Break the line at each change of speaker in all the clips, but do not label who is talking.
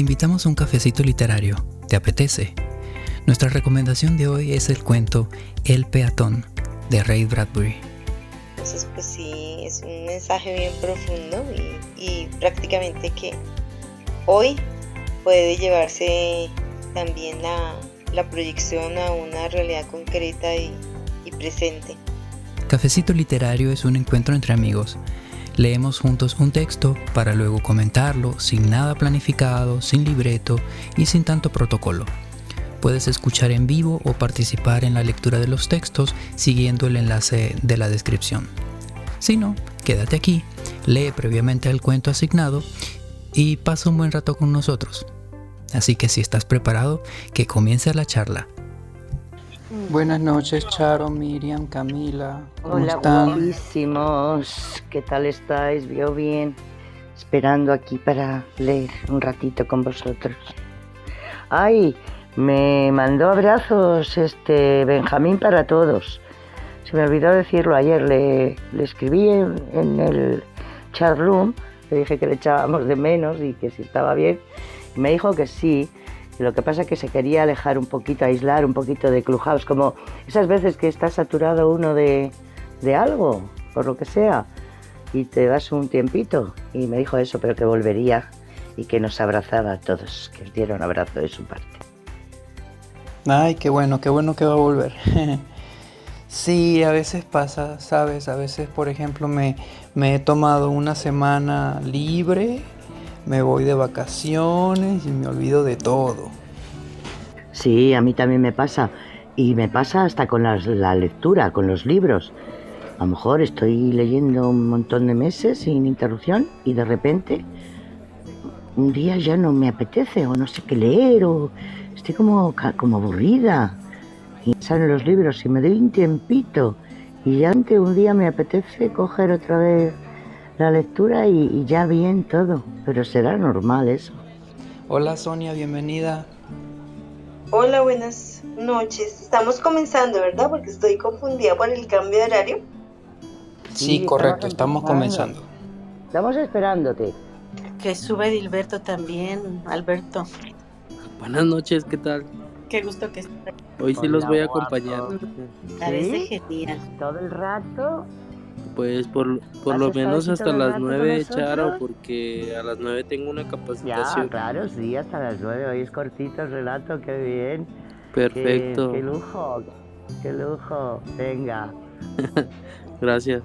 Te invitamos a un cafecito literario. ¿Te apetece? Nuestra recomendación de hoy es el cuento El peatón de Ray Bradbury.
Entonces, pues sí, es un mensaje bien profundo y, prácticamente que hoy puede llevarse también la, proyección a una realidad concreta y presente.
Cafecito Literario es un encuentro entre amigos. Leemos juntos un texto para luego comentarlo sin nada planificado, sin libreto y sin tanto protocolo. Puedes escuchar en vivo o participar en la lectura de los textos siguiendo el enlace de la descripción. Si no, quédate aquí, lee previamente el cuento asignado y pasa un buen rato con nosotros. Así que si estás preparado, que comience la charla.
Buenas noches, Charo, Miriam, Camila.
¿Cómo Hola, están? ¿Qué tal estáis? ¿Vio bien? Esperando aquí para leer un ratito con vosotros. Ay, me mandó abrazos este Benjamín para todos. Se me olvidó decirlo ayer. Le, escribí en, el chat room. Le dije que le echábamos de menos y que si estaba bien. Y me dijo que sí lo que pasa es que se quería alejar un poquito, aislar un poquito de Clubhouse, como esas veces que está saturado uno de, de algo, por lo que sea, y te das un tiempito. Y me dijo eso, pero que volvería y que nos abrazaba a todos, que os diera un abrazo de su parte.
Ay, qué bueno, qué bueno que va a volver. sí, a veces pasa, sabes, a veces, por ejemplo, me, me he tomado una semana libre me voy de vacaciones y me olvido de todo.
Sí, a mí también me pasa. Y me pasa hasta con la, lectura, con los libros. A lo mejor estoy leyendo un montón de meses sin interrupción y de repente un día ya no me apetece o no sé qué leer o estoy como, como aburrida. Y salen los libros y me doy un tiempito y ya un día me apetece coger otra vez la lectura y, ya bien todo, pero será normal eso.
Hola Sonia, bienvenida.
Hola, buenas noches. Estamos comenzando, ¿verdad? Porque estoy confundida por el cambio de horario.
Sí, correcto, estamos comenzando.
Estamos esperándote.
Que sube Dilberto también, Alberto.
Buenas noches, ¿qué tal?
Qué gusto que estés.
Hoy sí los voy a acompañar.
Parece genial.
Todo el rato
pues por, por lo menos hasta las 9, Charo, porque a las 9 tengo una capacitación.
Ya, claro, sí, hasta las 9. Hoy es cortito el relato, qué bien.
Perfecto.
Qué, lujo, qué lujo. Venga.
Gracias.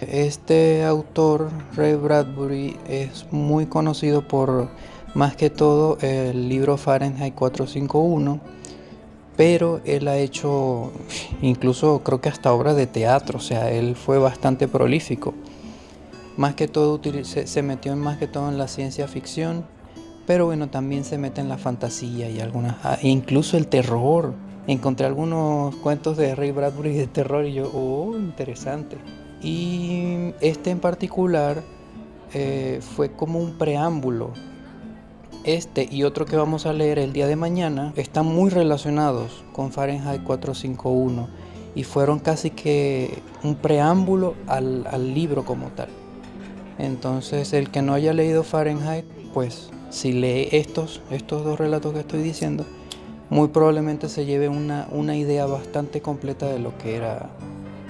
Este autor, Ray Bradbury, es muy conocido por más que todo el libro Fahrenheit 451 pero él ha hecho incluso creo que hasta obras de teatro, o sea, él fue bastante prolífico. Más que todo se, metió más que todo en la ciencia ficción, pero bueno, también se mete en la fantasía y algunas, ah, e incluso el terror. Encontré algunos cuentos de Ray Bradbury de terror y yo, oh, interesante. Y este en particular eh, fue como un preámbulo este y otro que vamos a leer el día de mañana están muy relacionados con Fahrenheit 451 y fueron casi que un preámbulo al, libro como tal. Entonces el que no haya leído Fahrenheit, pues si lee estos, estos dos relatos que estoy diciendo, muy probablemente se lleve una, una idea bastante completa de lo que era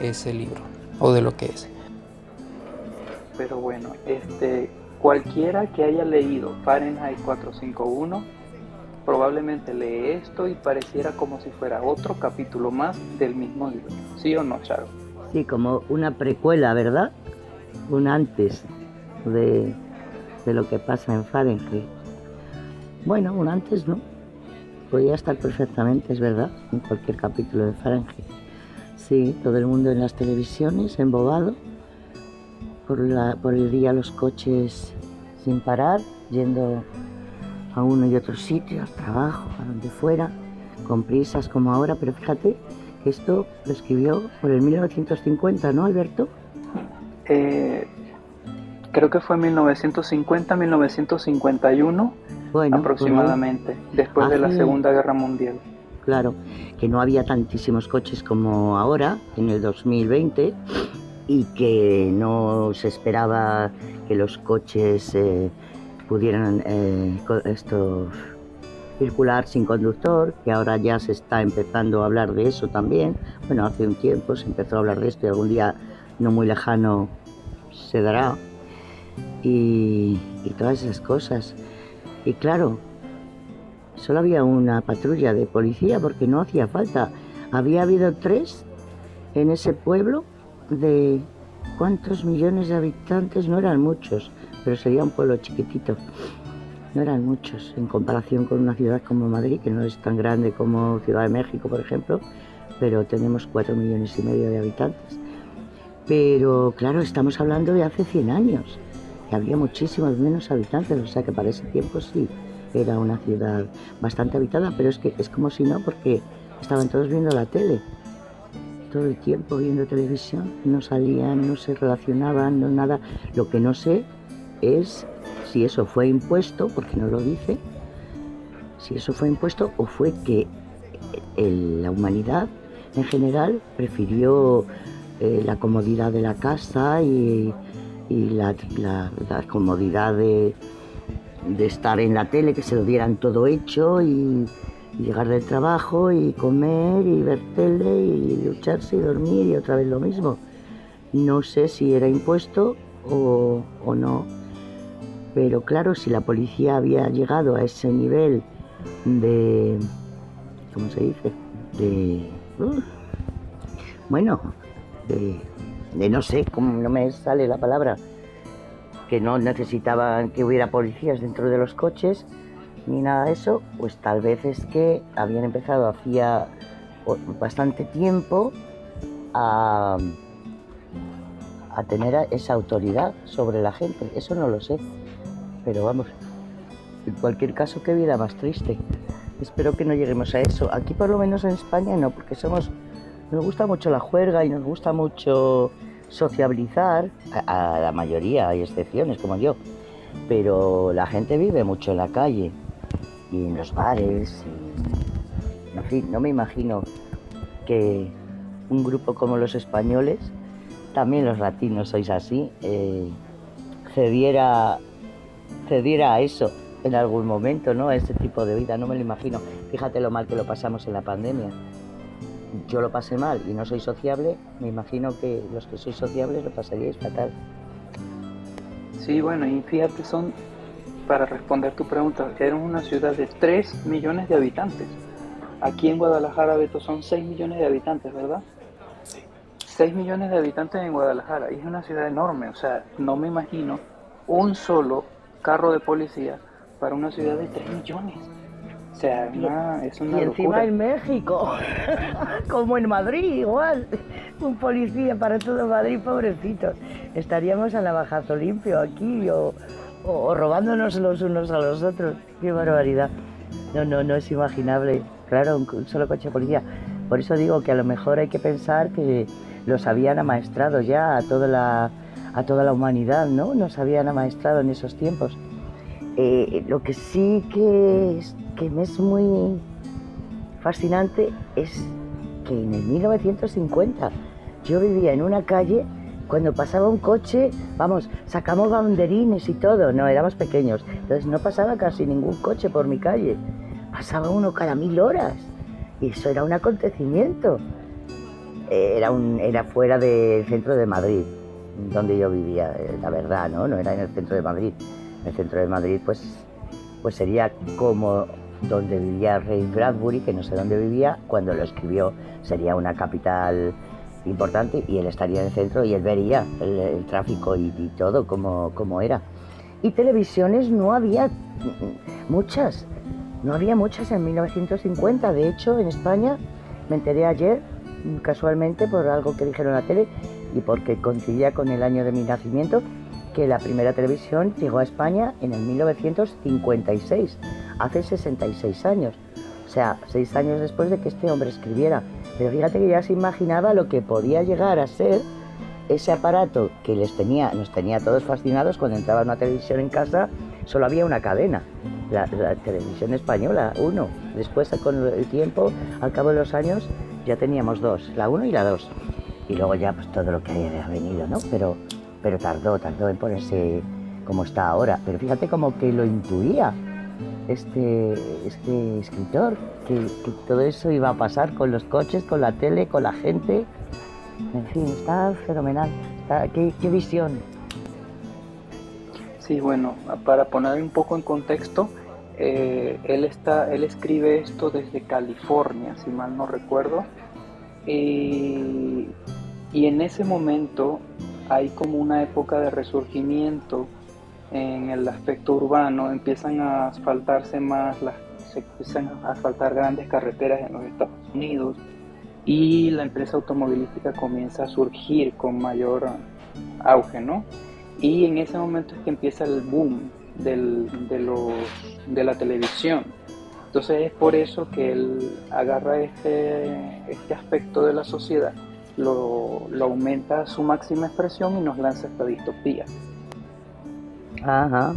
ese libro o de lo que es. Pero bueno, este Cualquiera que haya leído Fahrenheit 451 probablemente lee esto y pareciera como si fuera otro capítulo más del mismo libro. ¿Sí o no, Charo?
Sí, como una precuela, ¿verdad? Un antes de, de lo que pasa en Fahrenheit. Bueno, un antes, ¿no? Podría estar perfectamente, es verdad, en cualquier capítulo de Fahrenheit. Sí, todo el mundo en las televisiones, embobado, por, la, por el día los coches sin parar, yendo a uno y otro sitio, al trabajo, a donde fuera, con prisas como ahora, pero fíjate que esto lo escribió por el 1950, ¿no, Alberto?
Eh, creo que fue 1950-1951 bueno, aproximadamente, después de la Segunda Guerra Mundial.
Claro, que no había tantísimos coches como ahora, en el 2020, y que no se esperaba que los coches eh, pudieran eh, esto, circular sin conductor, que ahora ya se está empezando a hablar de eso también. Bueno, hace un tiempo se empezó a hablar de esto y algún día no muy lejano se dará. Y, y todas esas cosas. Y claro, solo había una patrulla de policía porque no hacía falta. Había habido tres en ese pueblo de cuántos millones de habitantes, no eran muchos, pero sería un pueblo chiquitito. No eran muchos en comparación con una ciudad como Madrid, que no es tan grande como Ciudad de México, por ejemplo, pero tenemos cuatro millones y medio de habitantes. Pero claro, estamos hablando de hace 100 años, que había muchísimos menos habitantes, o sea que para ese tiempo sí era una ciudad bastante habitada, pero es que es como si no, porque estaban todos viendo la tele, todo el tiempo viendo televisión, no salían, no se relacionaban, no nada. Lo que no sé es si eso fue impuesto, porque no lo dice, si eso fue impuesto o fue que la humanidad en general prefirió eh, la comodidad de la casa y, la, comodidad de, de, estar en la tele, que se lo dieran todo hecho y, llegar del trabajo y comer y ver tele y lucharse y dormir y otra vez lo mismo. No sé si era impuesto o, o no pero claro, si la policía había llegado a ese nivel de... ¿Cómo se dice? De... Uh, bueno, de, de no sé, cómo no me sale la palabra, que no necesitaban que hubiera policías dentro de los coches ni nada de eso, pues tal vez es que habían empezado hacía bastante tiempo a, a tener esa autoridad sobre la gente. Eso no lo sé pero vamos, en cualquier caso, qué vida más triste. Espero que no lleguemos a eso. Aquí por lo menos en España no, porque somos, nos gusta mucho la juerga y nos gusta mucho sociabilizar, a, la mayoría, hay excepciones como yo, pero la gente vive mucho en la calle y en los bares. en fin, no me imagino que un grupo como los españoles, también los latinos sois así, eh, cediera cediera a eso en algún momento, ¿no? A ese tipo de vida, no me lo imagino. Fíjate lo mal que lo pasamos en la pandemia. Yo lo pasé mal y no soy sociable, me imagino que los que sois sociables lo pasaríais fatal.
Sí, bueno, y fíjate, son, para responder tu pregunta, era una ciudad de 3 millones de habitantes. Aquí en Guadalajara, Beto, son 6 millones de habitantes, ¿verdad? 6 millones de habitantes en Guadalajara y es una ciudad enorme, o sea, no me imagino un solo carro de policía para una ciudad de 3 millones. O sea, es una
Y encima en México, como en Madrid, igual. Un policía para todo Madrid, pobrecitos. Estaríamos a navajazo limpio aquí o, o, robándonos los unos a los otros. Qué barbaridad. No, no, no es imaginable. Claro, un, solo coche de policía. Por eso digo que a lo mejor hay que pensar que los habían amaestrado ya a toda la a toda la humanidad, ¿no? Nos habían amaestrado en esos tiempos. Eh, lo que sí que, es, que me es muy fascinante es que en el 1950 yo vivía en una calle, cuando pasaba un coche, vamos, sacamos banderines y todo, no, éramos pequeños, entonces no pasaba casi ningún coche por mi calle, pasaba uno cada mil horas, y eso era un acontecimiento. Era, un, era fuera del centro de Madrid, donde yo vivía, eh, la verdad, ¿no? No era en el centro de Madrid. El centro de Madrid, pues, pues sería como donde vivía Ray Bradbury, que no sé dónde vivía, cuando lo escribió, sería una capital importante y él estaría en el centro y él vería el, tráfico y, todo como, como era. Y televisiones no había muchas, no había muchas en 1950. De hecho, en España, me enteré ayer, casualmente, por algo que dijeron la tele, y porque coincidía con el año de mi nacimiento, que la primera televisión llegó a España en el 1956, hace 66 años. O sea, seis años después de que este hombre escribiera. Pero fíjate que ya se imaginaba lo que podía llegar a ser ese aparato que les tenía, nos tenía todos fascinados cuando entraba una televisión en casa, solo había una cadena, la, televisión española, uno. Después, con el tiempo, al cabo de los años, ya teníamos dos, la uno y la dos y luego ya pues todo lo que haya venido, ¿no? Pero, pero tardó, tardó en ponerse como está ahora. Pero fíjate como que lo intuía este, este escritor, que, todo eso iba a pasar con los coches, con la tele, con la gente. En fin, está fenomenal. ¿qué, visión?
Sí, bueno, para poner un poco en contexto, eh, él, está, él escribe esto desde California, si mal no recuerdo. y en ese momento hay como una época de resurgimiento en el aspecto urbano, empiezan a asfaltarse más, las, se empiezan a asfaltar grandes carreteras en los Estados Unidos y la empresa automovilística comienza a surgir con mayor auge, ¿no? Y en ese momento es que empieza el boom del, de, de la televisión. Entonces es por eso que él agarra este, este aspecto de la sociedad, lo, lo aumenta a su máxima expresión y nos lanza esta distopía.
Ajá.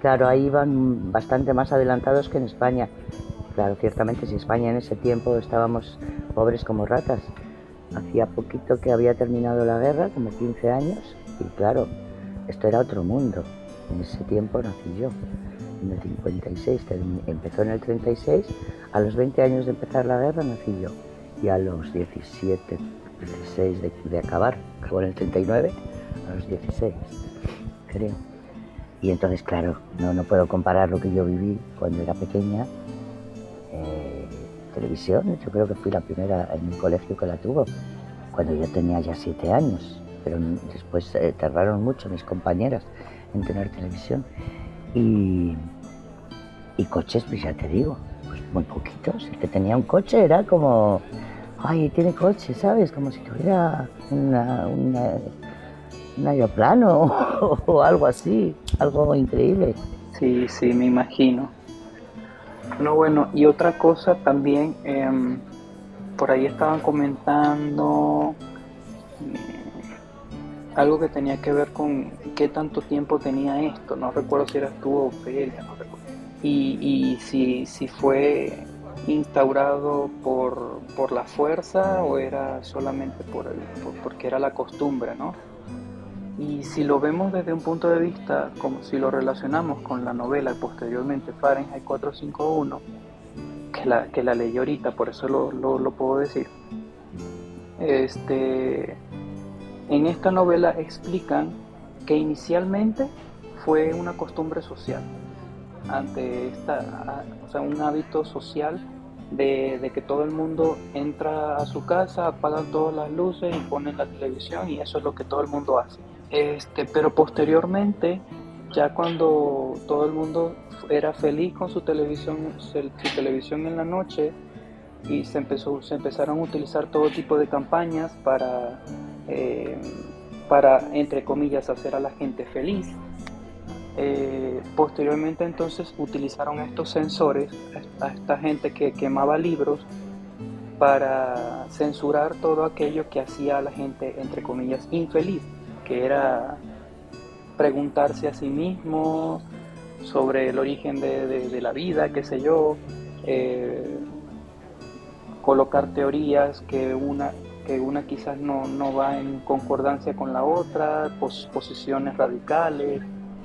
Claro, ahí van bastante más adelantados que en España. Claro, ciertamente, si España en ese tiempo estábamos pobres como ratas. Hacía poquito que había terminado la guerra, como 15 años, y claro, esto era otro mundo. En ese tiempo nací yo, en el 56, empezó en el 36, a los 20 años de empezar la guerra nací yo, y a los 17, 16 de, de acabar, acabó en el 39, a los 16, creo. Y entonces, claro, no, no puedo comparar lo que yo viví cuando era pequeña. Eh, televisión, yo creo que fui la primera en mi colegio que la tuvo, cuando yo tenía ya siete años. Pero después eh, tardaron mucho mis compañeras en tener televisión. Y, y coches, pues ya te digo, pues muy poquitos. El que tenía un coche era como, ay, tiene coche, ¿sabes? Como si tuviera una, una un aeroplano o algo así, algo increíble.
Sí, sí, me imagino. No, bueno, y otra cosa también, em, por ahí estaban comentando mm, algo que tenía que ver con qué tanto tiempo tenía esto, no recuerdo si era tú o Ophelia, no recuerdo. Y, y si, si fue instaurado por, por la fuerza o era solamente por el, porque era la costumbre, ¿no? Y si lo vemos desde un punto de vista, como si lo relacionamos con la novela y posteriormente Fahrenheit 451, que la, que la leí ahorita, por eso lo, lo, puedo decir, este, en esta novela explican que inicialmente fue una costumbre social, ante esta, o sea, un hábito social de, de, que todo el mundo entra a su casa, apagan todas las luces y ponen la televisión y eso es lo que todo el mundo hace. Este, pero posteriormente, ya cuando todo el mundo era feliz con su televisión, su televisión en la noche, y se, empezó, se empezaron a utilizar todo tipo de campañas para, eh, para, entre comillas, hacer a la gente feliz. Eh, posteriormente entonces utilizaron estos sensores, a esta gente que quemaba libros, para censurar todo aquello que hacía a la gente, entre comillas, infeliz que era preguntarse a sí mismo sobre el origen de, la vida, qué sé yo, eh, colocar teorías que una, que una quizás no, va en concordancia con la otra, posiciones radicales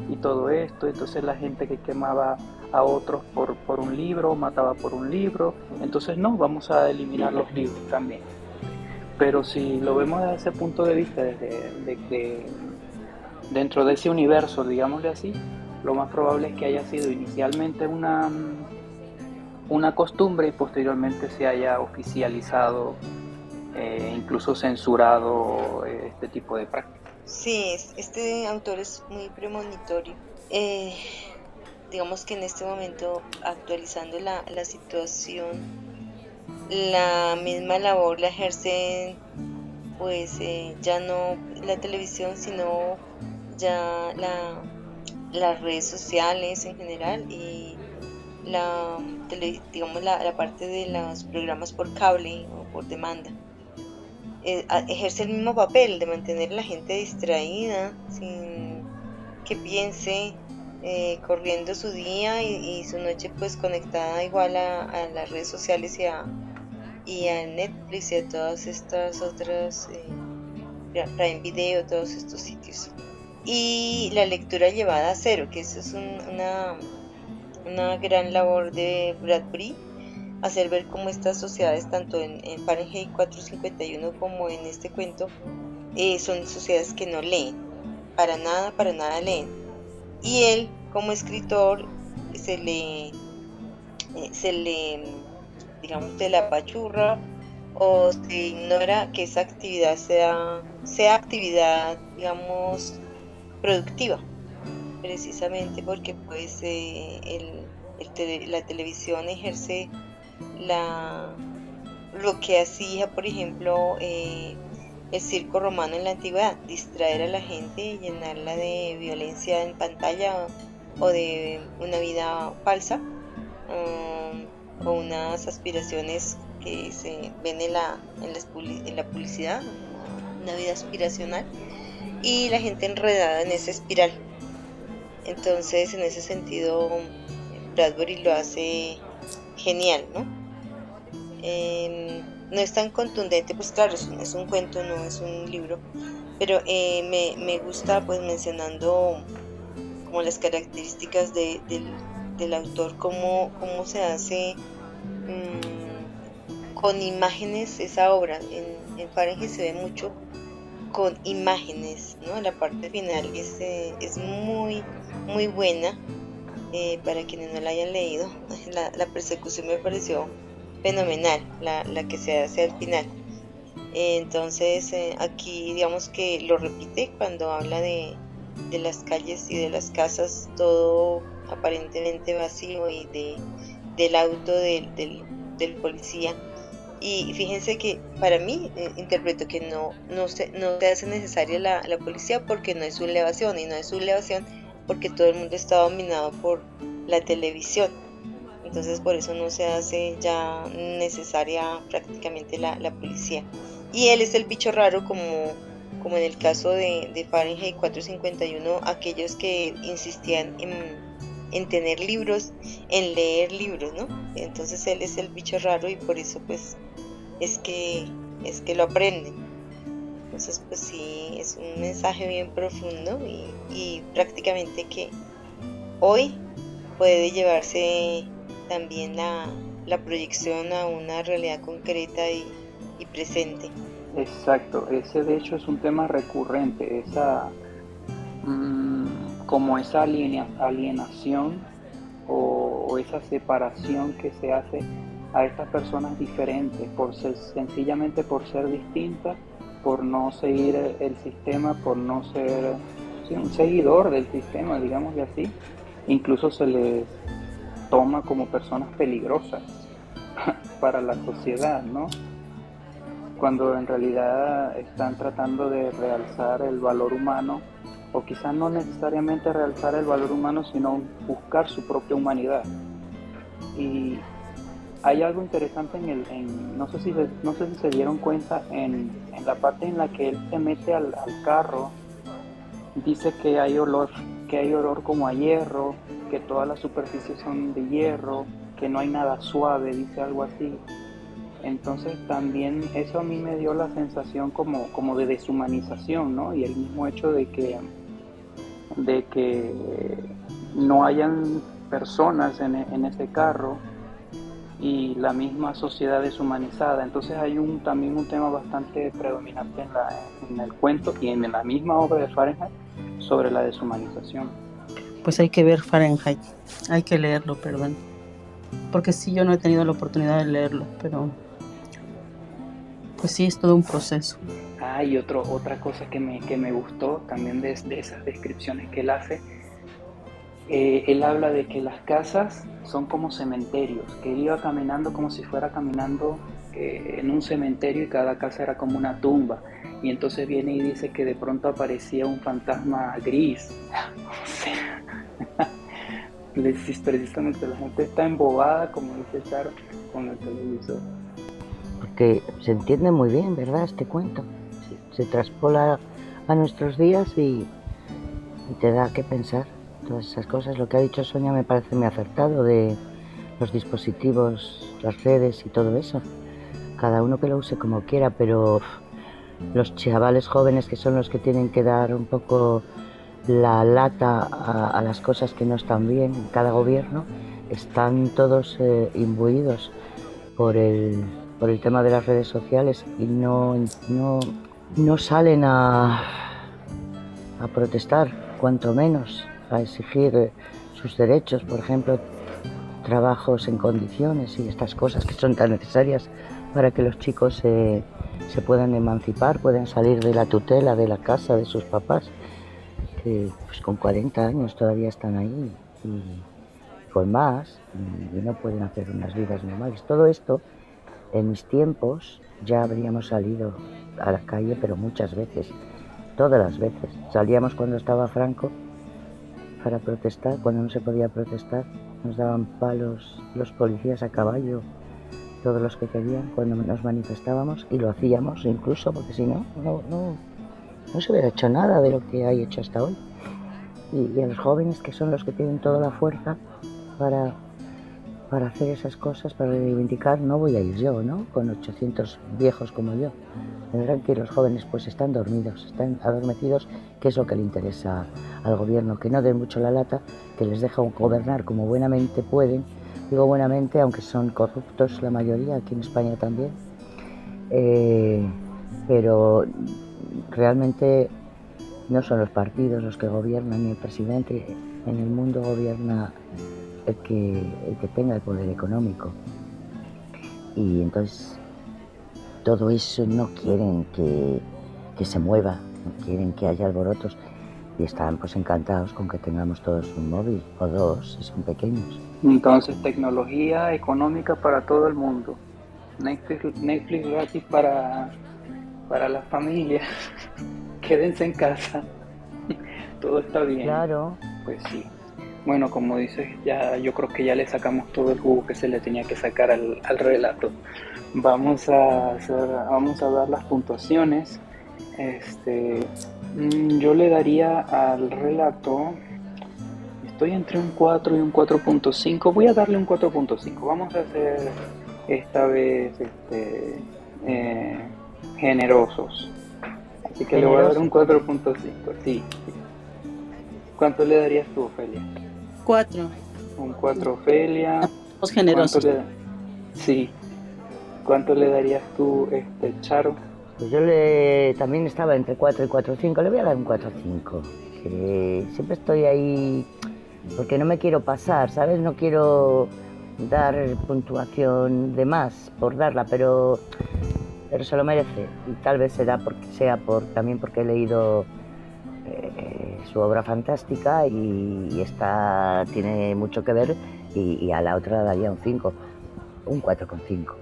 y todo esto. Entonces la gente que quemaba a otros por, por un libro, mataba por un libro. Entonces no, vamos a eliminar los libros también. Pero si lo vemos desde ese punto de vista, desde, dentro de ese universo, digámosle así, lo más probable es que haya sido inicialmente una, una costumbre y posteriormente se haya oficializado, e incluso censurado eh, este tipo de prácticas.
Sí, este autor es muy premonitorio. Eh, digamos que en este momento, actualizando la, la situación la misma labor la ejercen pues eh, ya no la televisión sino ya la, las redes sociales en general y la digamos la, parte de los programas por cable o por demanda. Eh, ejerce el mismo papel de mantener a la gente distraída sin que piense eh, corriendo su día y, su noche pues conectada igual a las redes sociales y a, y a Netflix y a todas estas otras, eh, Prime Video, todos estos sitios. y la lectura llevada a cero, que eso es una, una gran labor de Bradbury, hacer ver cómo estas sociedades, tanto en, en Fahrenheit 451 como en este cuento, eh, son sociedades que no leen, para nada, para nada leen. Y él, como escritor, se le, eh, se le digamos, de la pachurra o se ignora que esa actividad sea, sea actividad, digamos, productiva, precisamente porque pues eh, el, la televisión ejerce la, lo que hacía, por ejemplo, eh, el circo romano en la antigüedad, distraer a la gente y llenarla de violencia en pantalla o, de una vida falsa um, o unas aspiraciones que se ven en la, en la publicidad, una vida aspiracional y la gente enredada en esa espiral. Entonces, en ese sentido, Bradbury lo hace genial, ¿no? No es tan contundente, pues claro, es un, cuento, no es un libro, pero eh, me, me, gusta pues mencionando como las características de, del, autor, cómo, cómo se hace mm, con imágenes esa obra. En, en Fahrenheit se ve mucho con imágenes, ¿no? La parte final es, eh, es muy, muy buena. Eh, para quienes no la hayan leído, la, persecución me pareció fenomenal, la, la, que se hace al final. entonces, eh, aquí digamos que lo repite cuando habla de, de, las calles y de las casas, todo aparentemente vacío y de, del auto del, del, del policía y fíjense que para mí eh, interpreto que no, no, se, no se hace necesaria la, la, policía porque no es sublevación y no es sublevación porque todo el mundo está dominado por la televisión. Entonces por eso no se hace ya necesaria prácticamente la, la policía. Y él es el bicho raro como, como en el caso de, de Fahrenheit 451, aquellos que insistían en, en tener libros, en leer libros, ¿no? Entonces él es el bicho raro y por eso pues es que, es que lo aprenden. Entonces, pues sí, es un mensaje bien profundo y, prácticamente que hoy puede llevarse también la, proyección a una realidad concreta y, presente.
Exacto, ese de hecho es un tema recurrente, esa mm, como esa alienación o, esa separación que se hace a estas personas diferentes, por ser, sencillamente por ser distintas, por no seguir el sistema, por no ser un seguidor del sistema, digamos de así. Incluso se les toma como personas peligrosas para la sociedad, ¿no? Cuando en realidad están tratando de realzar el valor humano, o quizás no necesariamente realzar el valor humano, sino buscar su propia humanidad. Y hay algo interesante en el, no sé si se, no sé si se dieron cuenta en, la parte en la que él se mete al, carro, dice que hay olor, que hay olor como a hierro, que todas las superficies son de hierro, que no hay nada suave, dice algo así. Entonces también eso a mí me dio la sensación como, como de deshumanización, ¿no? Y el mismo hecho de que, de que no hayan personas en, en ese carro, y la misma sociedad deshumanizada. Entonces hay un, también un tema bastante predominante en, la, en el cuento y en la misma obra de Fahrenheit sobre la deshumanización.
Pues hay que ver Fahrenheit, hay que leerlo, perdón. Porque sí, yo no he tenido la oportunidad de leerlo, pero pues sí, es todo un proceso.
Ah, y otro, otra cosa que me, que me gustó también de, de esas descripciones que él hace eh, él habla de que las casas son como cementerios, que iba caminando como si fuera caminando eh, en un cementerio y cada casa era como una tumba. Y entonces viene y dice que de pronto aparecía un fantasma gris. precisamente la gente está embobada, como dice Charo, con el televisor.
Porque se entiende muy bien, ¿verdad? Este cuento. Se, traspola a nuestros días y te da que pensar todas esas cosas. Lo que ha dicho Sonia me parece muy acertado de los dispositivos, las redes y todo eso. Cada uno que lo use como quiera, pero los chavales jóvenes que son los que tienen que dar un poco la lata a, las cosas que no están bien en cada gobierno, están todos eh, imbuidos por el, por el tema de las redes sociales y no, no, no salen a, a protestar, cuanto menos a exigir sus derechos, por ejemplo, trabajos en condiciones y estas cosas que son tan necesarias para que los chicos se, se puedan emancipar, puedan salir de la tutela de la casa de sus papás, que pues con 40 años todavía están ahí y con más y no pueden hacer unas vidas normales. Todo esto, en mis tiempos, ya habríamos salido a la calle, pero muchas veces, todas las veces. Salíamos cuando estaba Franco para protestar, cuando no se podía protestar, nos daban palos los policías a caballo, todos los que querían, cuando nos manifestábamos y lo hacíamos incluso, porque si no, no, se hubiera hecho nada de lo que hay hecho hasta hoy. Y, y a los jóvenes que son los que tienen toda la fuerza para para hacer esas cosas, para reivindicar, no voy a ir yo, ¿no? Con 800 viejos como yo. Tendrán que los jóvenes pues están dormidos, están adormecidos, que es lo que le interesa al gobierno, que no den mucho la lata, que les deja gobernar como buenamente pueden. Digo buenamente, aunque son corruptos la mayoría, aquí en España también. Eh, pero realmente no son los partidos los que gobiernan ni el presidente. En el mundo gobierna el que, el que tenga el poder económico. Y entonces todo eso no quieren que, que se mueva, no quieren que haya alborotos y están pues encantados con que tengamos todos un móvil o dos si son pequeños.
Entonces tecnología económica para todo el mundo. Netflix, Netflix gratis para, para las familias. Quédense en casa. todo está bien.
Claro.
Pues sí. Bueno, como dices, ya yo creo que ya le sacamos todo el jugo que se le tenía que sacar al, relato. Vamos a vamos a dar las puntuaciones. Este, mm, yo le daría al relato, estoy entre un 4 y un 4.5. Voy a darle un 4.5. Vamos a ser esta vez este, eh, generosos. Así que le voy a dar un 4.5. Sí, sí. ¿Cuánto le darías tú, Ophelia?
Cuatro.
Un cuatro, Ofelia.
Somos generosos.
Sí. ¿Cuánto le darías tú, este, Charo?
Pues yo le también estaba entre 4 y 4.5, le voy a dar un 4.5. Que siempre estoy ahí porque no me quiero pasar, ¿sabes? No quiero dar puntuación de más por darla, pero, pero se lo merece. Y tal vez será porque sea por también porque he leído eh, su obra fantástica y, esta tiene mucho que ver y, a la otra daría un 5, un 4,5.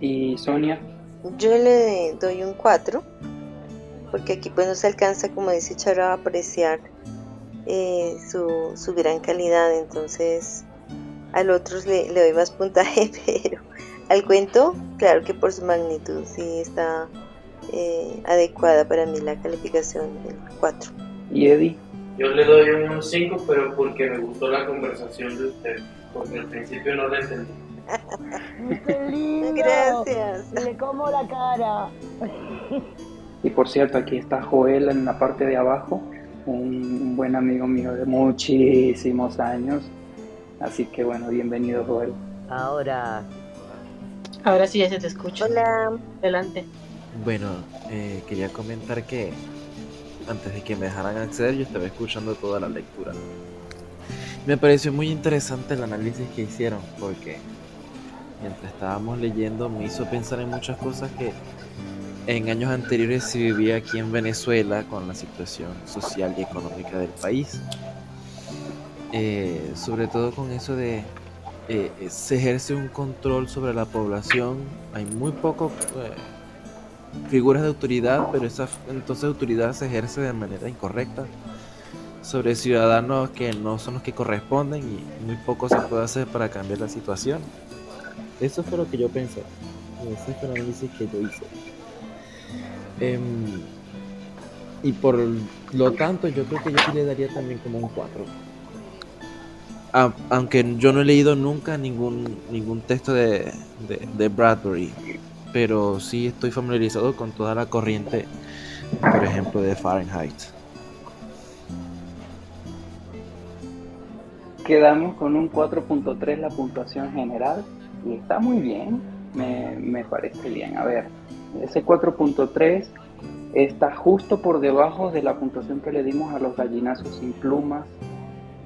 ¿Y Sonia?
Yo le doy un 4 porque aquí pues no se alcanza, como dice Charo, a apreciar eh, su, su, gran calidad, entonces al otro le, le doy más puntaje, pero al cuento, claro que por su magnitud sí está eh, adecuada para mí la calificación del 4.
¿Y Eddie?
Yo le doy un 5, pero porque me gustó la conversación de usted, porque al principio no la entendí.
Gracias.
Le como la cara.
y por cierto, aquí está Joel en la parte de abajo, un, buen amigo mío de muchísimos años. Así que bueno, bienvenido Joel.
Ahora.
Ahora sí ya se te escucha.
Hola.
Adelante.
Bueno, eh, quería comentar que antes de que me dejaran acceder yo estaba escuchando toda la lectura. Me pareció muy interesante el análisis que hicieron porque mientras estábamos leyendo me hizo pensar en muchas cosas que en años anteriores se vivía aquí en Venezuela con la situación social y económica del país. Eh, sobre todo con eso de eh, se ejerce un control sobre la población, hay muy poco figuras de autoridad, pero esa entonces autoridad se ejerce de manera incorrecta sobre ciudadanos que no son los que corresponden y muy poco se puede hacer para cambiar la situación. Eso fue lo que yo pensé. Ese fue el análisis que yo hice. Em, y por lo tanto, yo creo que yo sí le daría también como un 4. aunque yo no he leído nunca ningún, ningún texto de, de, de Bradbury pero sí estoy familiarizado con toda la corriente, por ejemplo, de Fahrenheit.
quedamos con un 4.3 la puntuación general y está muy bien, me, me parece bien. A ver, ese 4.3 está justo por debajo de la puntuación que le dimos a los gallinazos sin plumas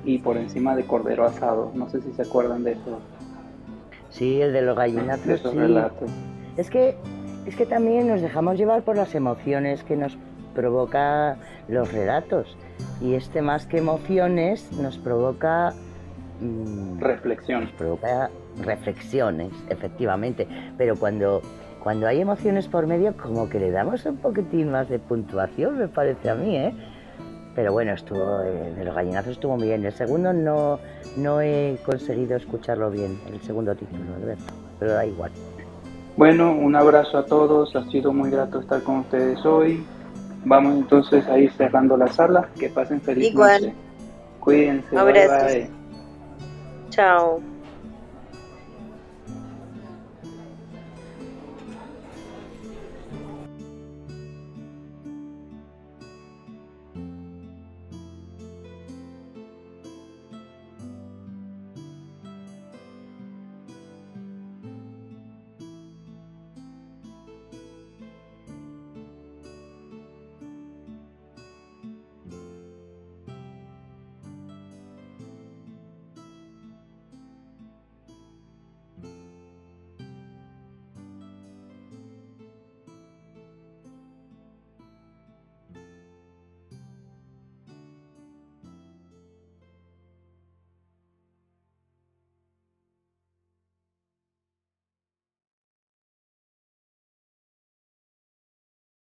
y por encima de Cordero Asado. No sé si se acuerdan de eso.
Sí, el de los gallinazos.
De esos
sí.
relatos.
Es que, es que también nos dejamos llevar por las emociones que nos provoca los relatos. Y este más que emociones nos provoca... mm,
Reflexión.
nos provoca reflexiones, efectivamente. Pero cuando, cuando hay emociones por medio, como que le damos un poquitín más de puntuación, me parece a mí, ¿eh? Pero bueno, estuvo, eh, los gallinazos estuvo muy bien. El segundo no, no he conseguido escucharlo bien, el segundo título. Pero da igual.
Bueno, un abrazo a todos, ha sido muy grato estar con ustedes hoy. Vamos entonces a ir cerrando la sala, que pasen feliz
Igual.
noche. Cuídense, bye
Abrazos.
bye.
Chao.